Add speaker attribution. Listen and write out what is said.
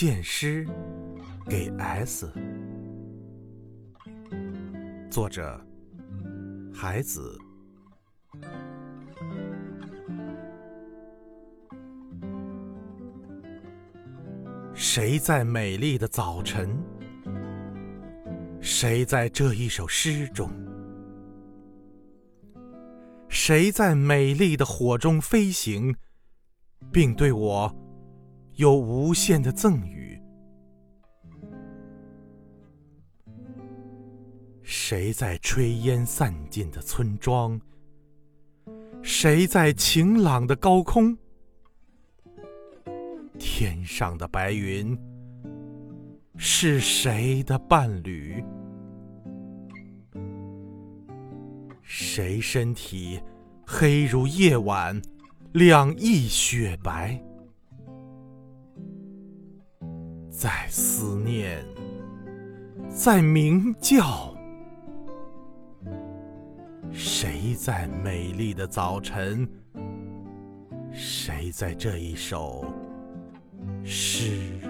Speaker 1: 献诗给 S。作者：孩子。谁在美丽的早晨？谁在这一首诗中？谁在美丽的火中飞行，并对我有无限的赠予？谁在炊烟散尽的村庄？谁在晴朗的高空？天上的白云是谁的伴侣？谁身体黑如夜晚，两翼雪白？在思念，在鸣叫。谁在美丽的早晨？谁在这一首诗？